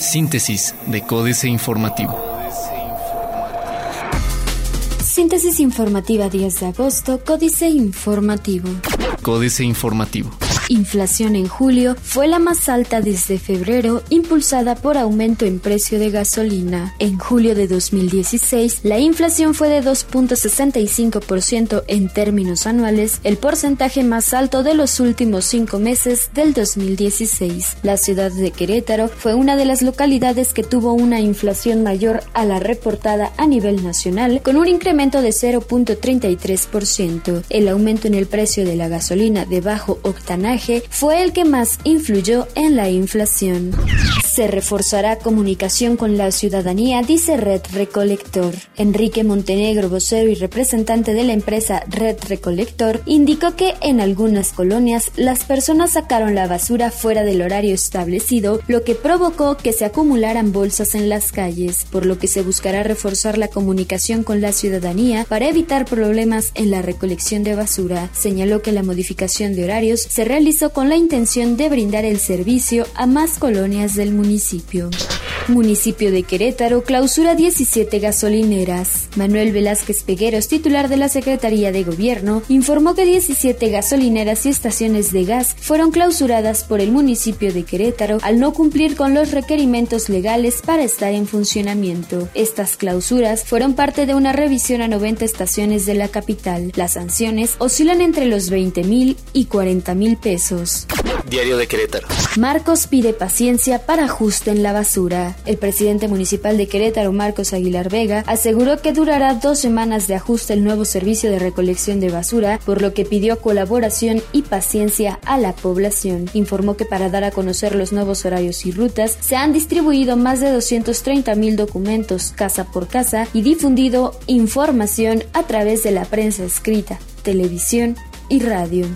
Síntesis de Códice Informativo. Síntesis informativa 10 de agosto, Códice Informativo. Códice Informativo. Inflación en julio fue la más alta desde febrero, impulsada por aumento en precio de gasolina. En julio de 2016, la inflación fue de 2.65% en términos anuales, el porcentaje más alto de los últimos cinco meses del 2016. La ciudad de Querétaro fue una de las localidades que tuvo una inflación mayor a la reportada a nivel nacional, con un incremento de 0.33%. El aumento en el precio de la gasolina de bajo octanaje fue el que más influyó en la inflación. Se reforzará comunicación con la ciudadanía, dice Red Recolector. Enrique Montenegro, vocero y representante de la empresa Red Recolector, indicó que en algunas colonias las personas sacaron la basura fuera del horario establecido, lo que provocó que se acumularan bolsas en las calles, por lo que se buscará reforzar la comunicación con la ciudadanía para evitar problemas en la recolección de basura. Señaló que la modificación de horarios se realizó con la intención de brindar el servicio a más colonias del municipio. Municipio de Querétaro clausura 17 gasolineras. Manuel Velázquez Pegueros, titular de la Secretaría de Gobierno, informó que 17 gasolineras y estaciones de gas fueron clausuradas por el municipio de Querétaro al no cumplir con los requerimientos legales para estar en funcionamiento. Estas clausuras fueron parte de una revisión a 90 estaciones de la capital. Las sanciones oscilan entre los 20 mil y 40 mil pesos. Diario de Querétaro. Marcos pide paciencia para ajuste en la basura. El presidente municipal de Querétaro, Marcos Aguilar Vega, aseguró que durará dos semanas de ajuste el nuevo servicio de recolección de basura, por lo que pidió colaboración y paciencia a la población. Informó que para dar a conocer los nuevos horarios y rutas, se han distribuido más de 230 mil documentos casa por casa y difundido información a través de la prensa escrita, televisión y radio.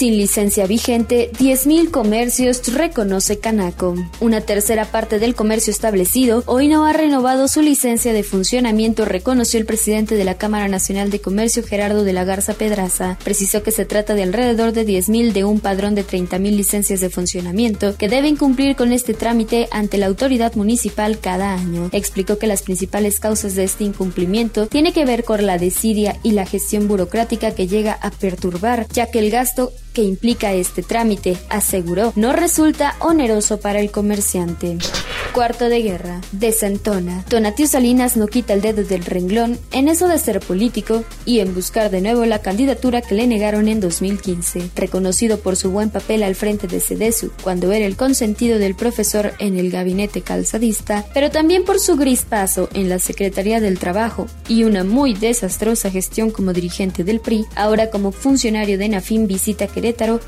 Sin licencia vigente, 10.000 comercios reconoce Canaco. Una tercera parte del comercio establecido hoy no ha renovado su licencia de funcionamiento, reconoció el presidente de la Cámara Nacional de Comercio, Gerardo de la Garza Pedraza. Precisó que se trata de alrededor de 10.000 de un padrón de 30.000 licencias de funcionamiento que deben cumplir con este trámite ante la autoridad municipal cada año. Explicó que las principales causas de este incumplimiento tiene que ver con la desidia y la gestión burocrática que llega a perturbar, ya que el gasto que implica este trámite, aseguró, no resulta oneroso para el comerciante. Cuarto de guerra. Desentona. Tonatio Salinas no quita el dedo del renglón en eso de ser político y en buscar de nuevo la candidatura que le negaron en 2015. Reconocido por su buen papel al frente de Cedesu, cuando era el consentido del profesor en el gabinete calzadista, pero también por su gris paso en la Secretaría del Trabajo y una muy desastrosa gestión como dirigente del PRI, ahora como funcionario de Nafin visita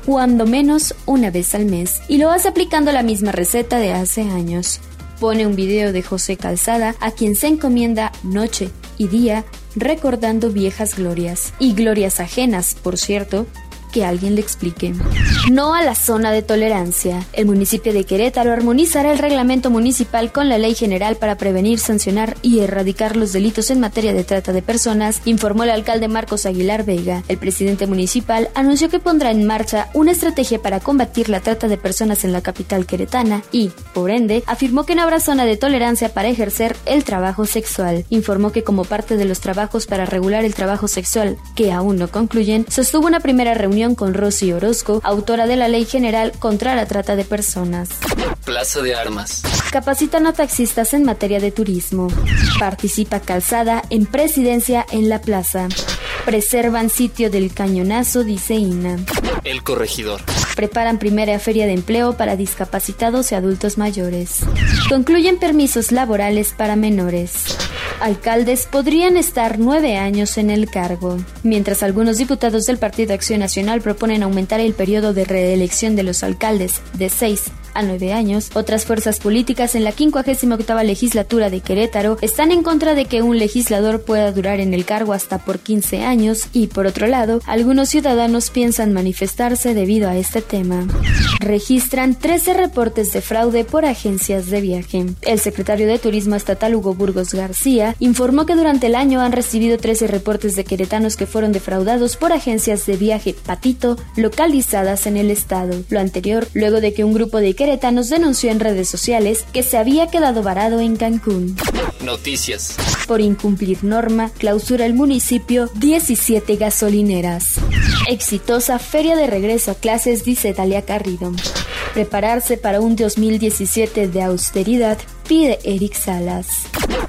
Cuando menos una vez al mes y lo hace aplicando la misma receta de hace años. Pone un video de José Calzada a quien se encomienda noche y día recordando viejas glorias y glorias ajenas, por cierto, que alguien le explique. No a la zona de tolerancia. El municipio de Querétaro armonizará el reglamento municipal con la ley general para prevenir, sancionar y erradicar los delitos en materia de trata de personas, informó el alcalde Marcos Aguilar Vega. El presidente municipal anunció que pondrá en marcha una estrategia para combatir la trata de personas en la capital queretana y, por ende, afirmó que no habrá zona de tolerancia para ejercer el trabajo sexual. Informó que como parte de los trabajos para regular el trabajo sexual, que aún no concluyen, sostuvo una primera reunión con Rosy Orozco, autora de la Ley General contra la Trata de Personas. Plaza de Armas. Capacitan a taxistas en materia de turismo. Participa Calzada en presidencia en la plaza. Preservan sitio del cañonazo, dice INA. El corregidor. Preparan primera feria de empleo para discapacitados y adultos mayores. Concluyen permisos laborales para menores alcaldes podrían estar nueve años en el cargo, mientras algunos diputados del Partido Acción Nacional proponen aumentar el periodo de reelección de los alcaldes de seis a nueve años, otras fuerzas políticas en la 58 legislatura de Querétaro están en contra de que un legislador pueda durar en el cargo hasta por 15 años y, por otro lado, algunos ciudadanos piensan manifestarse debido a este tema. Registran 13 reportes de fraude por agencias de viaje. El secretario de Turismo Estatal Hugo Burgos García informó que durante el año han recibido 13 reportes de queretanos que fueron defraudados por agencias de viaje Patito localizadas en el estado. Lo anterior, luego de que un grupo de queretanos denunció en redes sociales que se había quedado varado en Cancún. Noticias. Por incumplir norma, clausura el municipio 17 gasolineras. Exitosa feria de regreso a clases, dice Dalia Carrido. Prepararse para un 2017 de austeridad, pide Eric Salas.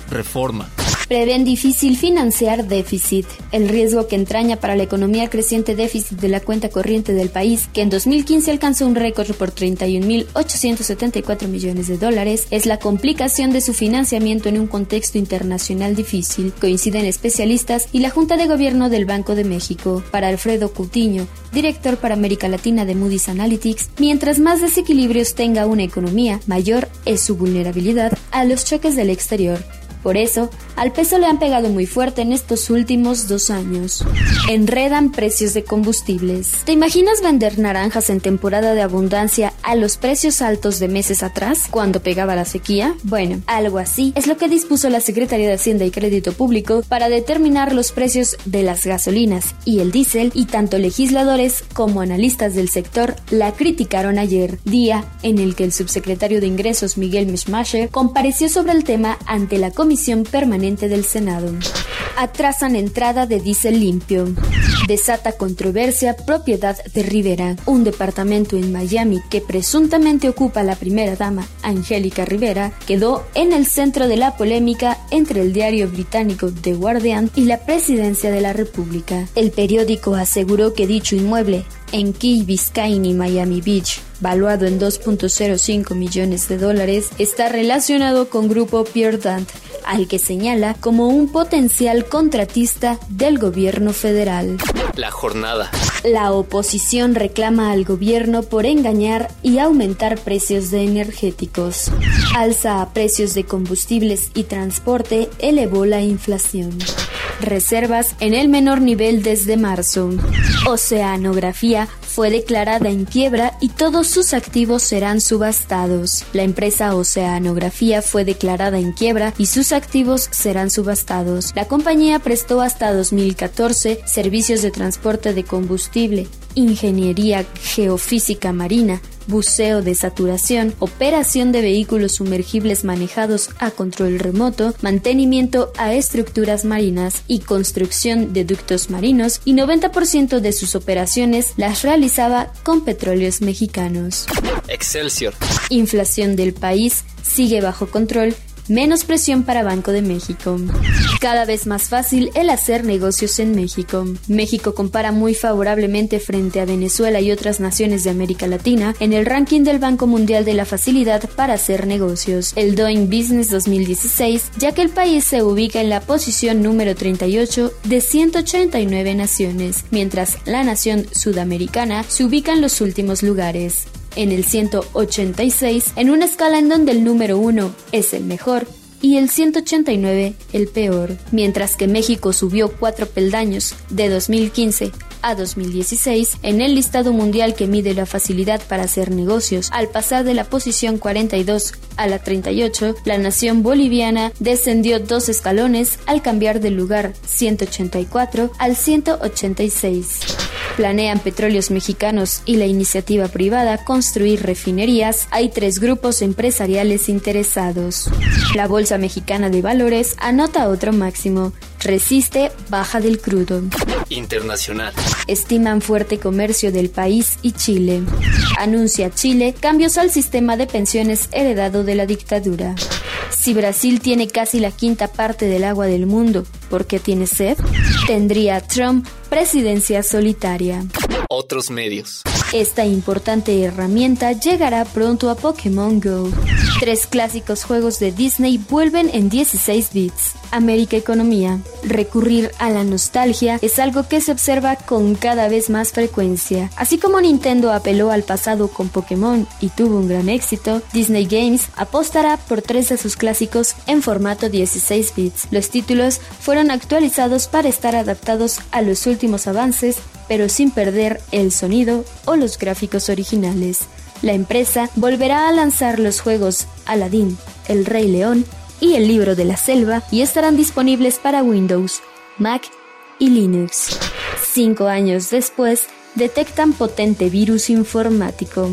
Reforma. Prevén difícil financiar déficit, el riesgo que entraña para la economía creciente déficit de la cuenta corriente del país, que en 2015 alcanzó un récord por 31.874 millones de dólares, es la complicación de su financiamiento en un contexto internacional difícil, coinciden especialistas y la Junta de Gobierno del Banco de México. Para Alfredo Coutinho, director para América Latina de Moody's Analytics, mientras más desequilibrios tenga una economía, mayor es su vulnerabilidad a los choques del exterior por eso, al peso le han pegado muy fuerte en estos últimos dos años. Enredan precios de combustibles. ¿Te imaginas vender naranjas en temporada de abundancia a los precios altos de meses atrás, cuando pegaba la sequía? Bueno, algo así es lo que dispuso la Secretaría de Hacienda y Crédito Público para determinar los precios de las gasolinas y el diésel y tanto legisladores como analistas del sector la criticaron ayer, día en el que el subsecretario de Ingresos Miguel Mischmacher compareció sobre el tema ante la Comisión Permanente del Senado. Atrasan entrada de diésel limpio. Desata controversia propiedad de Rivera, un departamento en Miami que presuntamente ocupa la primera dama, Angélica Rivera, quedó en el centro de la polémica entre el diario británico The Guardian y la presidencia de la República. El periódico aseguró que dicho inmueble, en Key Biscayne, Miami Beach, valuado en 2.05 millones de dólares, está relacionado con Grupo Pierre Dant, al que señala como un potencial contratista del gobierno federal. La jornada. La oposición reclama al gobierno por engañar y aumentar precios de energéticos. Alza a precios de combustibles y transporte elevó la inflación. Reservas en el menor nivel desde marzo. Oceanografía fue declarada en quiebra y todos sus activos serán subastados. La empresa Oceanografía fue declarada en quiebra y sus activos serán subastados. La compañía prestó hasta 2014 servicios de transporte de combustible, ingeniería geofísica marina, buceo de saturación, operación de vehículos sumergibles manejados a control remoto, mantenimiento a estructuras marinas y construcción de ductos marinos y 90% de sus operaciones las realizaba con petróleos mexicanos. Excelsior. Inflación del país sigue bajo control menos presión para Banco de México. Cada vez más fácil el hacer negocios en México. México compara muy favorablemente frente a Venezuela y otras naciones de América Latina en el ranking del Banco Mundial de la Facilidad para hacer negocios, el Doing Business 2016, ya que el país se ubica en la posición número 38 de 189 naciones, mientras la nación sudamericana se ubica en los últimos lugares en el 186 en una escala en donde el número 1 es el mejor y el 189 el peor, mientras que México subió cuatro peldaños de 2015 a 2016 en el listado mundial que mide la facilidad para hacer negocios. Al pasar de la posición 42 a la 38, la nación boliviana descendió dos escalones al cambiar del lugar 184 al 186. Planean petróleos mexicanos y la iniciativa privada construir refinerías. Hay tres grupos empresariales interesados. La Bolsa Mexicana de Valores anota otro máximo resiste baja del crudo. Internacional. Estiman fuerte comercio del país y Chile. Anuncia Chile cambios al sistema de pensiones heredado de la dictadura. Si Brasil tiene casi la quinta parte del agua del mundo, ¿por qué tiene sed? Tendría Trump presidencia solitaria. Otros medios. Esta importante herramienta llegará pronto a Pokémon Go. Tres clásicos juegos de Disney vuelven en 16 bits. América Economía. Recurrir a la nostalgia es algo que se observa con cada vez más frecuencia. Así como Nintendo apeló al pasado con Pokémon y tuvo un gran éxito, Disney Games apostará por tres de sus clásicos en formato 16 bits. Los títulos fueron actualizados para estar adaptados a los últimos avances, pero sin perder el sonido o los gráficos originales. La empresa volverá a lanzar los juegos Aladdin, El Rey León y El Libro de la Selva y estarán disponibles para Windows, Mac y Linux. Cinco años después, detectan potente virus informático.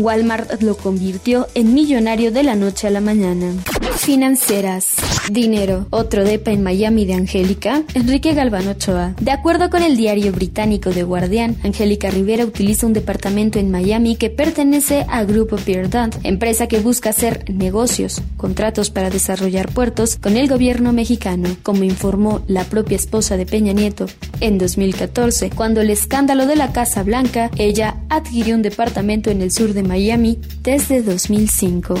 Walmart lo convirtió en millonario de la noche a la mañana. Financieras. Dinero. Otro depa en Miami de Angélica. Enrique Galván Ochoa. De acuerdo con el diario británico The Guardian, Angélica Rivera utiliza un departamento en Miami que pertenece a Grupo Dant, empresa que busca hacer negocios, contratos para desarrollar puertos con el gobierno mexicano, como informó la propia esposa de Peña Nieto. En 2014, cuando el escándalo de la Casa Blanca, ella adquirió un departamento en el sur de Miami desde 2005.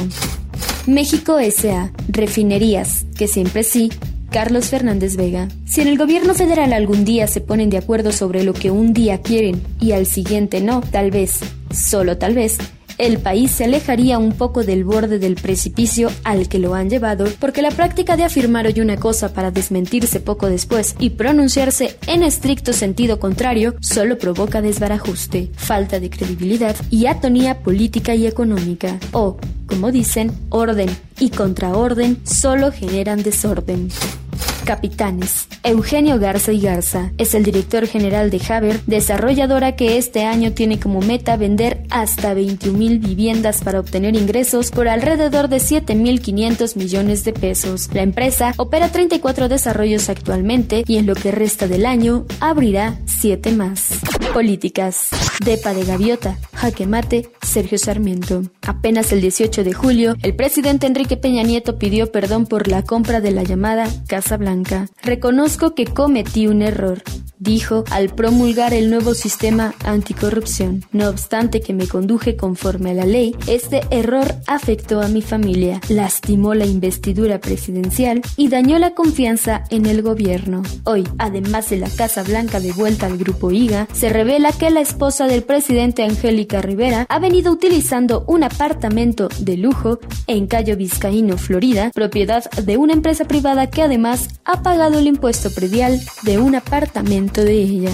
México S.A. Refinerías, que siempre sí, Carlos Fernández Vega. Si en el gobierno federal algún día se ponen de acuerdo sobre lo que un día quieren y al siguiente no, tal vez, solo tal vez, el país se alejaría un poco del borde del precipicio al que lo han llevado, porque la práctica de afirmar hoy una cosa para desmentirse poco después y pronunciarse en estricto sentido contrario solo provoca desbarajuste, falta de credibilidad y atonía política y económica. O, como dicen, orden y contraorden solo generan desorden. Capitanes. Eugenio Garza y Garza es el director general de Haber, desarrolladora que este año tiene como meta vender hasta 21.000 viviendas para obtener ingresos por alrededor de 7.500 millones de pesos. La empresa opera 34 desarrollos actualmente y en lo que resta del año abrirá 7 más. Políticas. Depa de Gaviota, Jaque Mate, Sergio Sarmiento. Apenas el 18 de julio, el presidente Enrique Peña Nieto pidió perdón por la compra de la llamada Casa Blanca. Reconozco que cometí un error dijo al promulgar el nuevo sistema anticorrupción. No obstante que me conduje conforme a la ley, este error afectó a mi familia, lastimó la investidura presidencial y dañó la confianza en el gobierno. Hoy, además de la Casa Blanca de vuelta al grupo IGA, se revela que la esposa del presidente Angélica Rivera ha venido utilizando un apartamento de lujo en Cayo Vizcaíno, Florida, propiedad de una empresa privada que además ha pagado el impuesto predial de un apartamento de ella.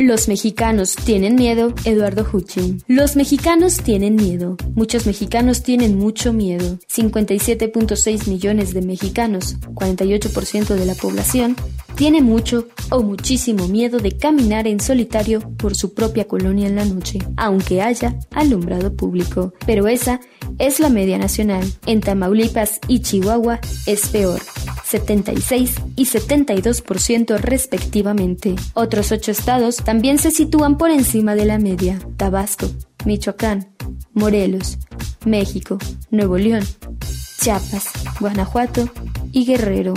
Los mexicanos tienen miedo, Eduardo Huchin. Los mexicanos tienen miedo. Muchos mexicanos tienen mucho miedo. 57.6 millones de mexicanos, 48% de la población, tiene mucho o muchísimo miedo de caminar en solitario por su propia colonia en la noche, aunque haya alumbrado público. Pero esa es la media nacional. En Tamaulipas y Chihuahua es peor. 76 y 72% respectivamente. Otros ocho estados también se sitúan por encima de la media. Tabasco, Michoacán, Morelos, México, Nuevo León, Chiapas, Guanajuato y Guerrero.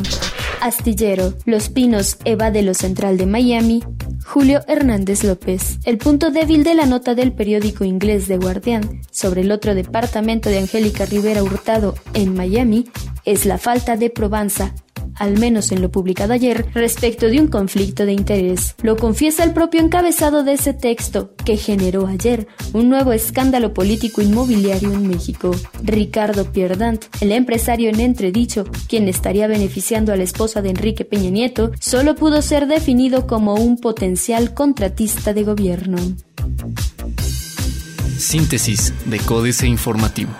Astillero, Los Pinos, Eva de lo Central de Miami, Julio Hernández López. El punto débil de la nota del periódico inglés The Guardian sobre el otro departamento de Angélica Rivera Hurtado en Miami es la falta de probanza al menos en lo publicado ayer, respecto de un conflicto de interés. Lo confiesa el propio encabezado de ese texto, que generó ayer un nuevo escándalo político inmobiliario en México. Ricardo Pierdant, el empresario en entredicho, quien estaría beneficiando a la esposa de Enrique Peña Nieto, solo pudo ser definido como un potencial contratista de gobierno. Síntesis de Códice Informativo.